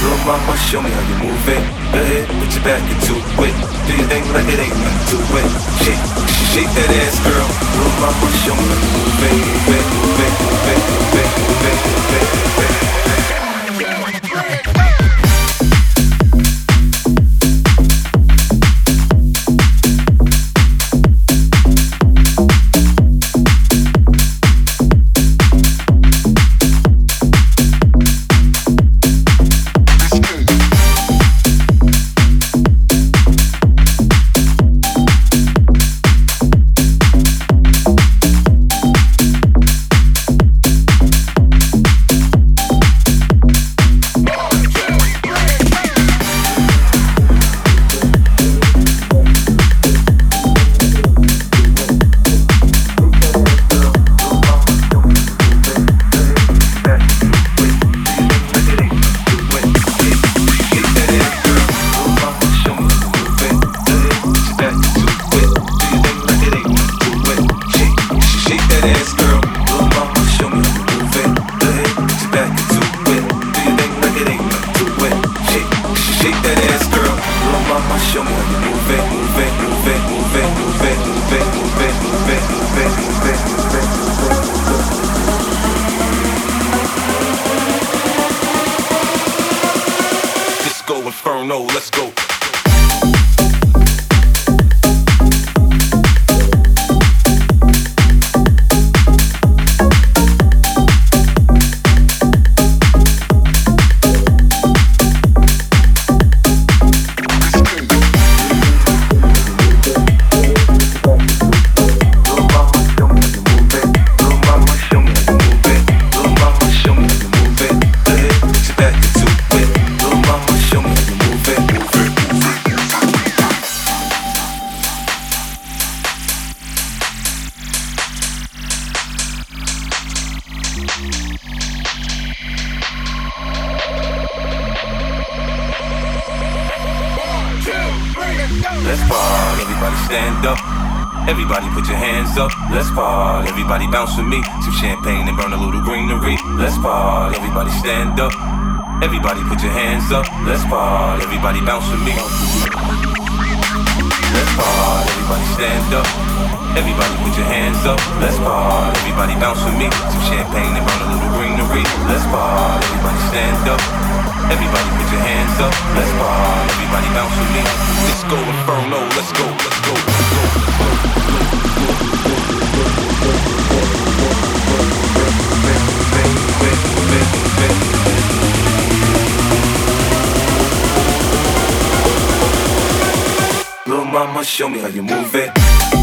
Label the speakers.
Speaker 1: Little mama, show me how you move it. Go ahead, put your back into it. Do your thing like it ain't nothing to it. Shake, shake that ass, girl. Little mama, show me how you. Move it, move it, move it, move it, move it, know, let's go. let's party. Everybody stand up. Everybody put your hands up, let's party. Everybody bounce with me. Some champagne and burn a little greenery. Let's party. Everybody stand up. Everybody put your hands up, let's party. Everybody bounce with me. Let's party, everybody stand up. Everybody put your hands up. Let's party, everybody bounce with me. Some champagne and roll a little greenery. Let's party, everybody stand up. Everybody put your hands up. Let's party, everybody bounce with me. Let's go inferno. Let's go, let's go, let's go, let's go, let's go. Let's go. Show me how you move it.